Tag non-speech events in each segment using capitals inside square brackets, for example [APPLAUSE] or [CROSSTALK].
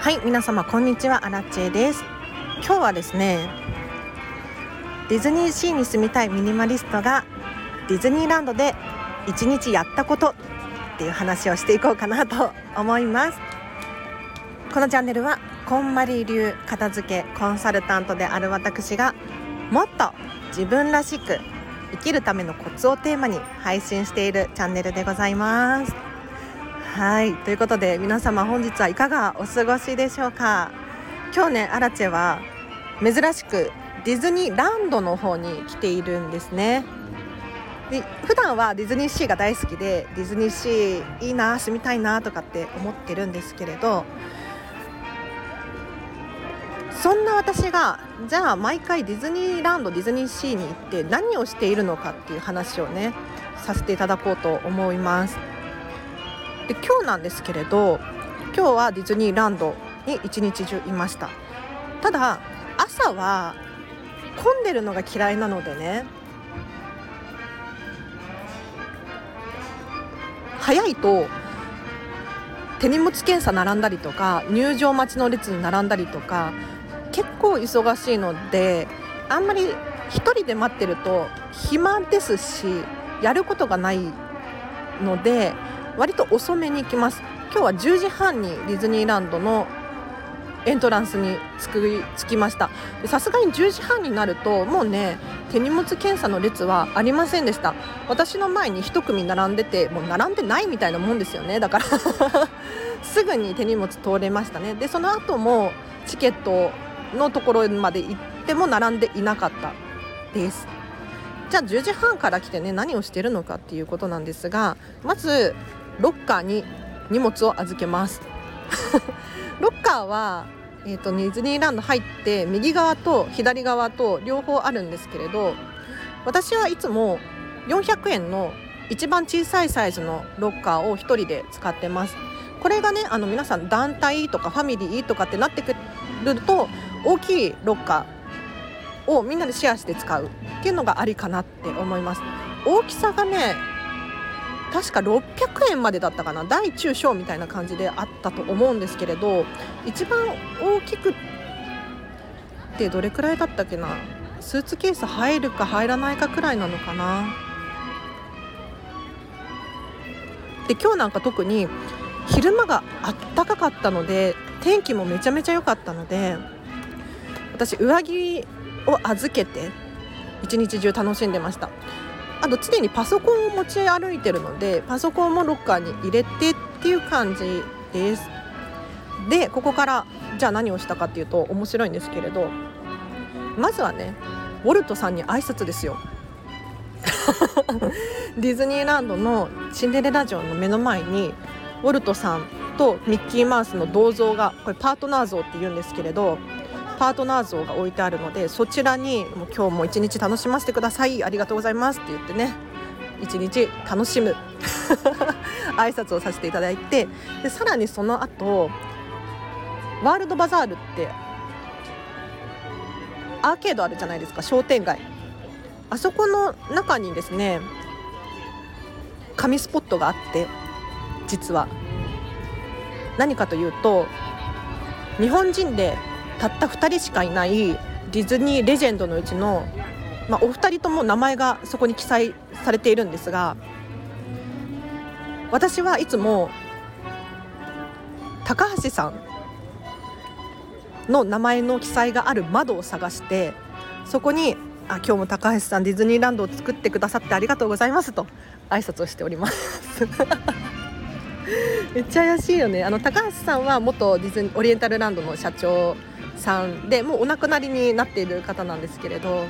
はい皆様こんにちはアラチェです。今日はですねディズニーシーに住みたいミニマリストがディズニーランドで一日やったことっていう話をしていこうかなと思います。このチャンネルはこんまり流片付けコンサルタントである私がもっと自分らしく生きるためのコツをテーマに配信しているチャンネルでございます。はいということで皆様本日はいかがお過ごしでしょうか？今日ねアラチェは珍しくディズニーランドの方に来ているんですね。で普段はディズニーシーが大好きでディズニーシーいいな住みたいなとかって思ってるんですけれどそんな私がじゃあ毎回ディズニーランドディズニーシーに行って何をしているのかっていう話をねさせていただこうと思います。で今日なんですけれど今日はディズニーランドに一日中いました。ただ朝は混んでるのが嫌いなのでね早いと手荷物検査並んだりとか入場待ちの列に並んだりとか結構忙しいのであんまり1人で待ってると暇ですしやることがないので割と遅めに行きます。今日は10時半にディズニーランドのエントランスに着きました。さすがに10時半になるともうね手荷物検査の列はありませんでした。私の前に1組並んでてもう並んでないみたいなもんですよね。だから [LAUGHS] すぐに手荷物通れましたね。でその後もチケットのところまで行っても並んでいなかったです。じゃあ10時半から来てね何をしてるのかっていうことなんですがまずロッカーに荷物を預けます。[LAUGHS] ロッカーは、えーと、ディズニーランド入って右側と左側と両方あるんですけれど私はいつも400円の一番小さいサイズのロッカーを1人で使ってます。これがねあの皆さん団体とかファミリーとかってなってくると大きいロッカーをみんなでシェアして使うっていうのがありかなって思います。大きさがね確か600円までだったかな。大中小みたいな感じであったと思うんですけれど一番大きくってどれくらいだったっけな。スーツケース入るか入らないかくらいなのかな。で今日なんか特に昼間があったかかったので天気もめちゃめちゃ良かったので私上着を預けて一日中楽しんでました。あと常にパソコンを持ち歩いてるのでパソコンもロッカーに入れてっていう感じです。でここからじゃあ何をしたかっていうと面白いんですけれどまずはねウォルトさんに挨拶ですよ。[LAUGHS] ディズニーランドのシンデレラ城の目の前にウォルトさんとミッキーマウスの銅像がこれパートナー像って言うんですけれどパートナー像が置いてあるのでそちらにもう今日も一日楽しませてください。ありがとうございますって言ってね。一日楽しむ。[LAUGHS] 挨拶をさせていただいて。でさらにその後ワールドバザールってアーケードあるじゃないですか。商店街。あそこの中にですね紙スポットがあって実は。何かというと日本人でたった2人しかいないディズニーレジェンドのうちの、まあ、お二人とも名前がそこに記載されているんですが私はいつも高橋さんの名前の記載がある窓を探してそこにあ今日も高橋さんディズニーランドを作ってくださってありがとうございますと挨拶をしております。[LAUGHS] めっちゃ怪しいよね。あの高橋さんは元ディズニーオリエンタルランドの社長さんでもうお亡くなりになっている方なんですけれど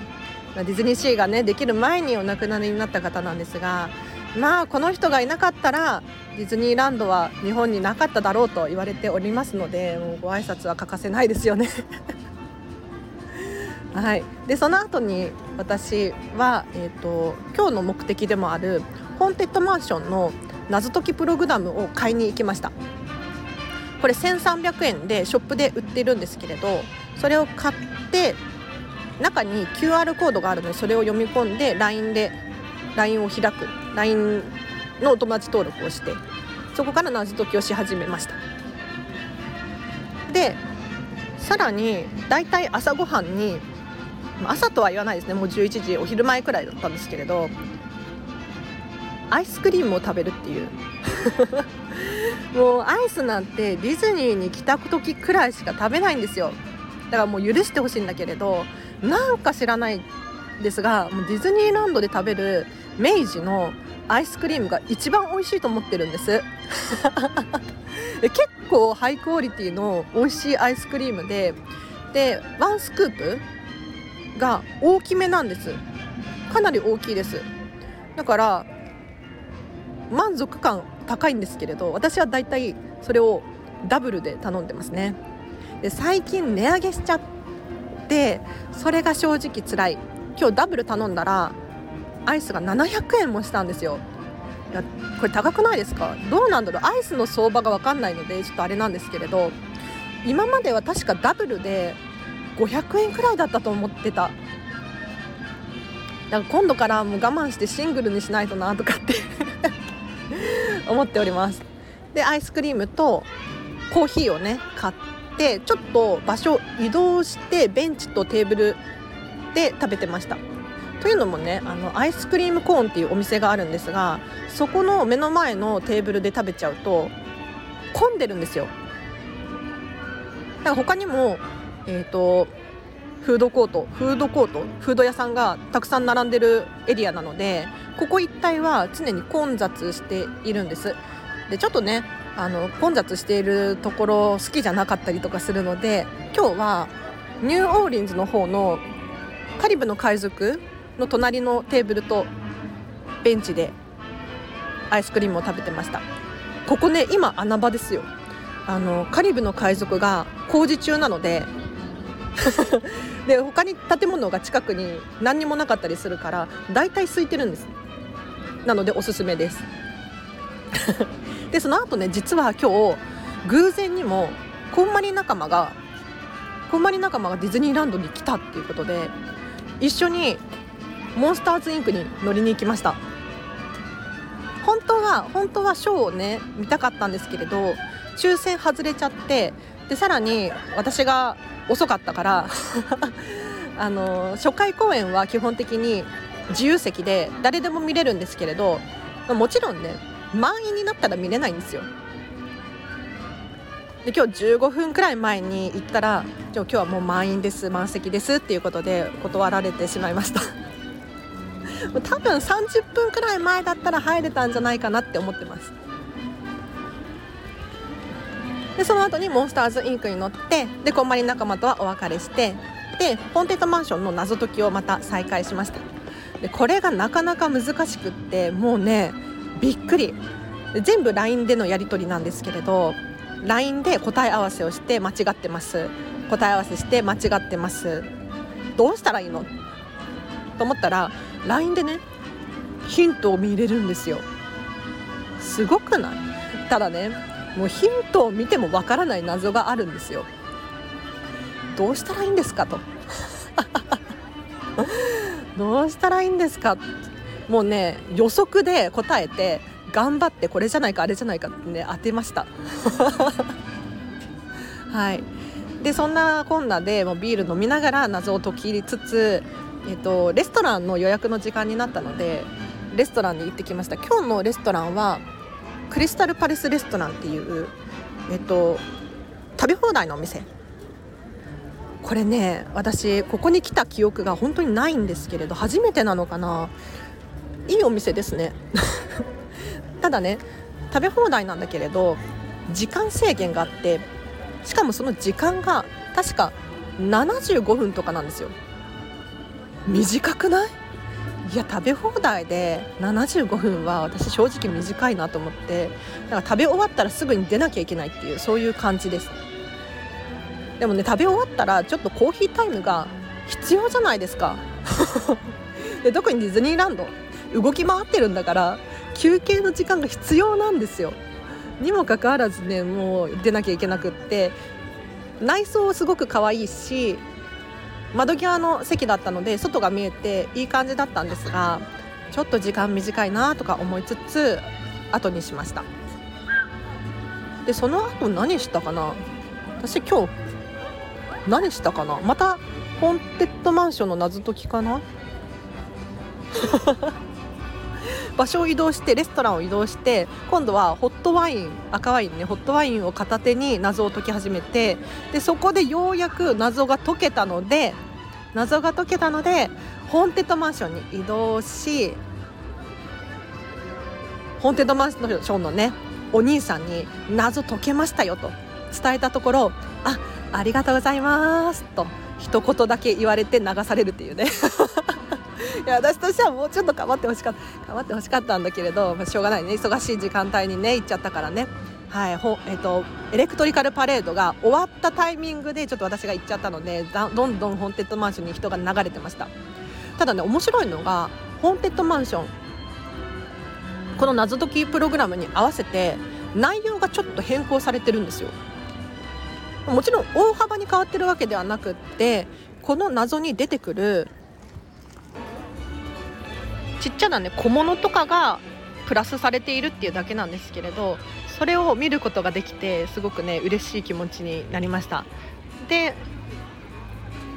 ディズニーシーがねできる前にお亡くなりになった方なんですがまあこの人がいなかったらディズニーランドは日本になかっただろうと言われておりますのでもうご挨拶は欠かせないですよね。[LAUGHS] はい、でその後に私は、えーと、今日の目的でもあるホーンテッドマンションの謎解きプログラムを買いに行きました。これ1300円でショップで売ってるんですけれどそれを買って中に QR コードがあるのでそれを読み込んで LINE で LINE を開く LINE のお友達登録をしてそこから謎解きをし始めました。でさらにだいたい朝ごはんに朝とは言わないですね。もう11時お昼前くらいだったんですけれどアイスクリームを食べるっていう。もうアイスなんてディズニーに来た時くらいしか食べないんですよ。だからもう許してほしいんだけれどなんか知らないですがもうディズニーランドで食べる明治のアイスクリームが一番美味しいと思ってるんです。[LAUGHS] 結構ハイクオリティの美味しいアイスクリームででワンスクープが大きめなんです。かなり大きいです。だから満足感高いんですけれど私はだいたいそれをダブルで頼んでますね。で最近値上げしちゃってそれが正直つらい。今日ダブル頼んだらアイスが700円もしたんですよ。いやこれ高くないですか？どうなんだろう？アイスの相場が分かんないのでちょっとあれなんですけれど今までは確かダブルで500円くらいだったと思ってた。だから今度からもう我慢してシングルにしないとなとかって思っております。でアイスクリームとコーヒーをね買ってちょっと場所移動してベンチとテーブルで食べてました。というのもねあのアイスクリームコーンっていうお店があるんですがそこの目の前のテーブルで食べちゃうと混んでるんですよ。だから他にもえーと、フードコートフードコート？フード屋さんがたくさん並んでるエリアなのでここ一帯は常に混雑しているんです。でちょっとねあの混雑しているところ好きじゃなかったりとかするので今日はニューオーリンズの方のカリブの海賊の隣のテーブルとベンチでアイスクリームを食べてました。ここね今穴場ですよ。あのカリブの海賊が工事中なので [LAUGHS] で他に建物が近くに何にもなかったりするから大体空いてるんです。なのでおすすめです。[LAUGHS] でその後ね実は今日偶然にもこんまり仲間がこんまり仲間がディズニーランドに来たっていうことで一緒にモンスターズインクに乗りに行きました。本当は本当はショーをね見たかったんですけれど抽選外れちゃってでさらに私が遅かったから [LAUGHS] あの初回公演は基本的に自由席で誰でも見れるんですけれどもちろんね満員になったら見れないんですよ。で今日15分くらい前に行ったら「今日はもう満員です満席です」っていうことで断られてしまいました。[LAUGHS] 多分30分くらい前だったら入れたんじゃないかなって思ってます。でその後にモンスターズインクに乗ってでこんまり仲間とはお別れしてでホンテッドマンションの謎解きをまた再開しました。でこれがなかなか難しくってもうねびっくり。全部 LINE でのやり取りなんですけれど LINE で答え合わせをして間違ってます。答え合わせして間違ってます。どうしたらいいの？と思ったら LINE でねヒントを見れるんですよ。すごくない？ただねもうヒントを見てもわからない謎があるんですよ。どうしたらいいんですかと。[LAUGHS] どうしたらいいんですか。もうね予測で答えて頑張ってこれじゃないかあれじゃないかってね当てました。[LAUGHS] はい。でそんなこんなでもうビール飲みながら謎を解きつつ、えっと、レストランの予約の時間になったのでレストランに行ってきました。今日のレストランはクリスタルパレスレストランっていう、えっと、食べ放題のお店。これね私ここに来た記憶が本当にないんですけれど初めてなのかな。いいお店ですね。[LAUGHS] ただね食べ放題なんだけれど時間制限があってしかもその時間が確か75分とかなんですよ。短くない？いや食べ放題で75分は私正直短いなと思ってだから食べ終わったらすぐに出なきゃいけないっていうそういう感じですでもね食べ終わったらちょっとコーヒータイムが必要じゃないですか。[LAUGHS] で特にディズニーランド動き回ってるんだから休憩の時間が必要なんですよ。にもかかわらずねもう出なきゃいけなくって内装すごく可愛いし窓際の席だったので外が見えていい感じだったんですがちょっと時間短いなとか思いつつ後にしました。でその後何したかな？私今日何したかな？またホーンテッドマンションの謎解きかな？場所を移動してレストランを移動して今度はホットワイン赤ワインねホットワインを片手に謎を解き始めてでそこでようやく謎が解けたので謎が解けたのでホーンテッドマンションに移動しホーンテッドマンションのねお兄さんに謎解けましたよと伝えたところあありがとうございますと一言だけ言われて流されるっていうね。いや私としてはもうちょっと頑張ってほしかった頑張ってほしかったんだけれど、まあ、しょうがないね。忙しい時間帯にね行っちゃったからね。はいほえっ、ー、とエレクトリカルパレードが終わったタイミングでちょっと私が行っちゃったのでどんどんホーンテッドマンションに人が流れてました。ただね面白いのがホーンテッドマンションこの謎解きプログラムに合わせて内容がちょっと変更されてるんですよ。もちろん大幅に変わってるわけではなくってこの謎に出てくるちっちゃなね小物とかがプラスされているっていうだけなんですけれどそれを見ることができてすごくね嬉しい気持ちになりました。で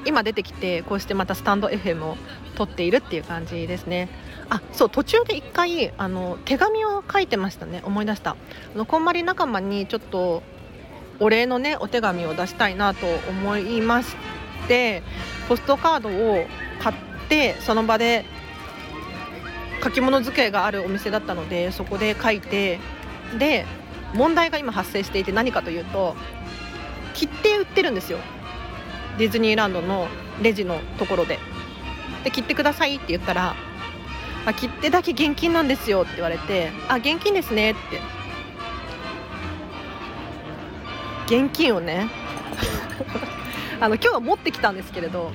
今出てきてこうしてまたスタンド FM を撮っているっていう感じですね。あそう途中で1回あの手紙を書いてましたね。思い出した。あのこんまり仲間にちょっとお礼のねお手紙を出したいなと思いましてポストカードを買ってその場で書き物机があるお店だったのでそこで書いてで問題が今発生していて何かというと切手売ってるんですよ。ディズニーランドのレジのところで。で切ってくださいって言ったらあ切手だけ現金なんですよって言われてあ現金ですねって。現金をね [LAUGHS] あの今日は持ってきたんですけれど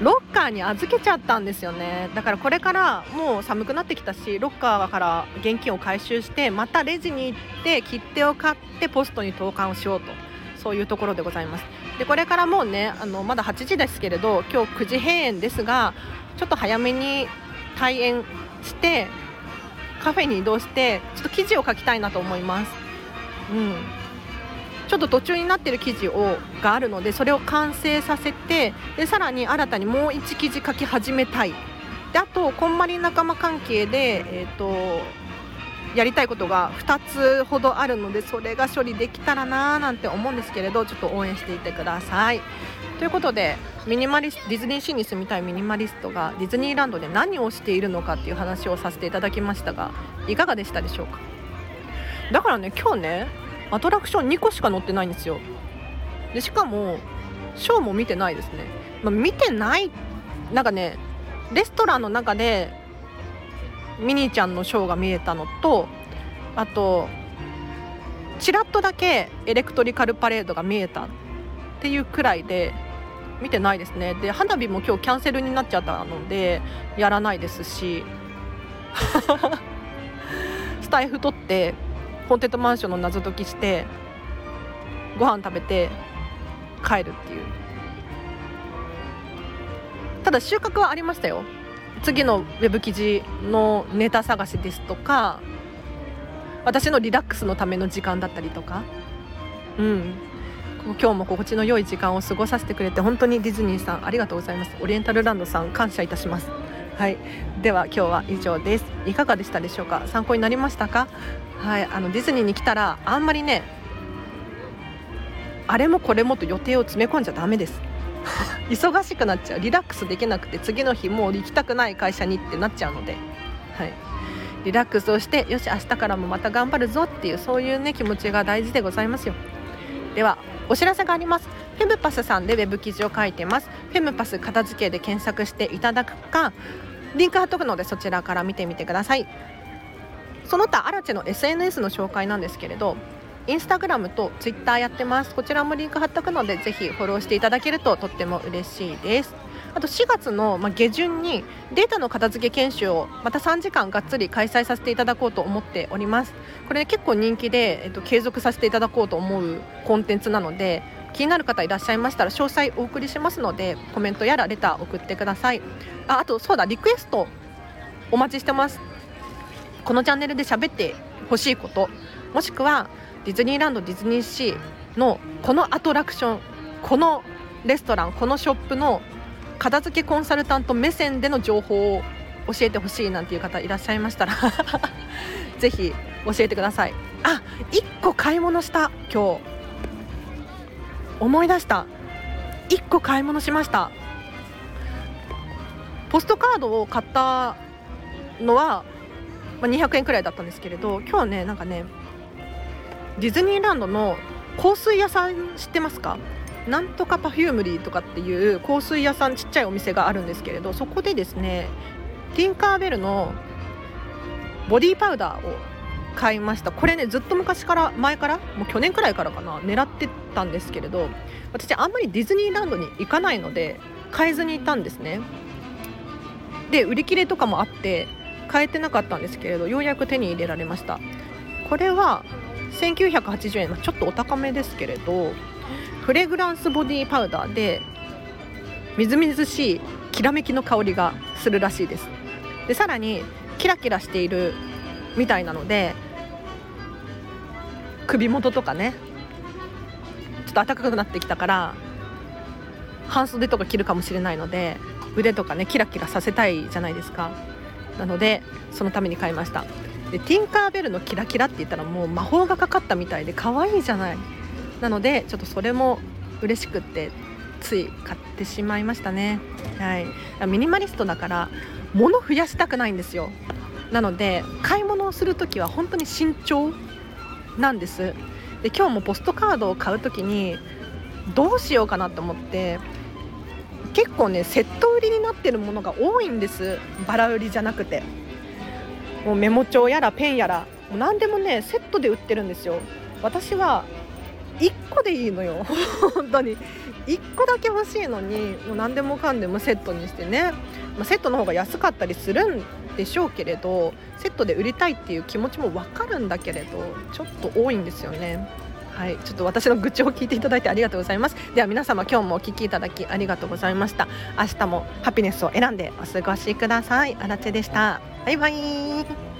ロッカーに預けちゃったんですよね。だからこれからもう寒くなってきたしロッカーから現金を回収してまたレジに行って切手を買ってポストに投函をしようと。そういうところでございます。でこれからもうねあのまだ8時ですけれど今日9時閉園ですがちょっと早めに退園してカフェに移動してちょっと記事を書きたいなと思います。うん。ちょっと途中になってる記事をがあるのでそれを完成させてでさらに新たにもう1記事書き始めたいであとこんまり仲間関係で、えーと、やりたいことが2つほどあるのでそれが処理できたらなーなんて思うんですけれどちょっと応援していてください。ということでミニマリスディズニーシーに住みたいミニマリストがディズニーランドで何をしているのかっていう話をさせていただきましたがいかがでしたでしょうか？だからね今日ねアトラクション2個しか乗ってないんですよ。でしかもショーも見てないですね、まあ、見てないなんかねレストランの中でミニーちゃんのショーが見えたのとあとちらっとだけエレクトリカルパレードが見えたっていうくらいで見てないですね。で花火も今日キャンセルになっちゃったのでやらないですし。[LAUGHS] スタイフ取ってホンテッドマンションの謎解きしてご飯食べて帰るっていう。ただ収穫はありましたよ。次のウェブ記事のネタ探しですとか私のリラックスのための時間だったりとか。うん。今日も心地の良い時間を過ごさせてくれて本当にディズニーさんありがとうございます。オリエンタルランドさん感謝いたします。はい。では今日は以上です。いかがでしたでしょうか？参考になりましたか？はい。あのディズニーに来たらあんまりねあれもこれもと予定を詰め込んじゃダメです。[LAUGHS] 忙しくなっちゃう。リラックスできなくて次の日もう行きたくない会社にってなっちゃうので、はい、リラックスをしてよし明日からもまた頑張るぞっていうそういうね気持ちが大事でございますよ。ではお知らせがあります。フェムパスさんでウェブ記事を書いてます。フェムパス片付けで検索していただくかリンク貼っとくのでそちらから見てみてください。その他アラチェの SNS の紹介なんですけれどインスタグラムとツイッターやってます。こちらもリンク貼っとくのでぜひフォローしていただけるととっても嬉しいです。あと4月の下旬にデータの片付け研修をまた3時間がっつり開催させていただこうと思っております。これ、結構人気で、えっと、継続させていただこうと思うコンテンツなので気になる方いらっしゃいましたら詳細お送りしますのでコメントやらレター送ってください。ああとそうだリクエストお待ちしてます。このチャンネルで喋ってほしいこともしくはディズニーランドディズニーシーのこのアトラクションこのレストランこのショップの片付けコンサルタント目線での情報を教えてほしいなんていう方いらっしゃいましたら [LAUGHS] ぜひ教えてください。あ1個買い物した今日。思い出した。1個買い物しました。ポストカードを買ったのは、ま、200円くらいだったんですけれど今日ねなんかねディズニーランドの香水屋さん知ってますか？なんとかパフュームリーとかっていう香水屋さんちっちゃいお店があるんですけれどそこでですねティンカーベルのボディーパウダーを買いました。これねずっと昔から前からもう去年くらいからかな狙ってたんですけれど私あんまりディズニーランドに行かないので買えずにいたんですね。で売り切れとかもあって買えてなかったんですけれどようやく手に入れられました。これは1980円ちょっとお高めですけれどフレグランスボディパウダーでみずみずしいきらめきの香りがするらしいです。でさらにキラキラしているみたいなので首元とかねちょっと暖かくなってきたから半袖とか着るかもしれないので腕とかねキラキラさせたいじゃないですか。なのでそのために買いました。でティンカーベルのキラキラって言ったらもう魔法がかかったみたいで可愛いじゃない。なのでちょっとそれも嬉しくってつい買ってしまいましたね。はい。ミニマリストだから物増やしたくないんですよ。なので買い物をする時は本当に慎重なんです。で今日もポストカードを買う時にどうしようかなと思って結構ねセット売りになってるものが多いんです。バラ売りじゃなくて。もうメモ帳やらペンやらもう何でもねセットで売ってるんですよ。私は1個でいいのよ [LAUGHS] 本当に1個だけ欲しいのにもう何でもかんでもセットにしてね、まあ、セットの方が安かったりするんでしょうけれどセットで売りたいっていう気持ちも分かるんだけれどちょっと多いんですよね。はい、ちょっと私の愚痴を聞いていただいてありがとうございます。では皆様今日もお聞きいただきありがとうございました。明日もハピネスを選んでお過ごしください。あらでした。バイバイ。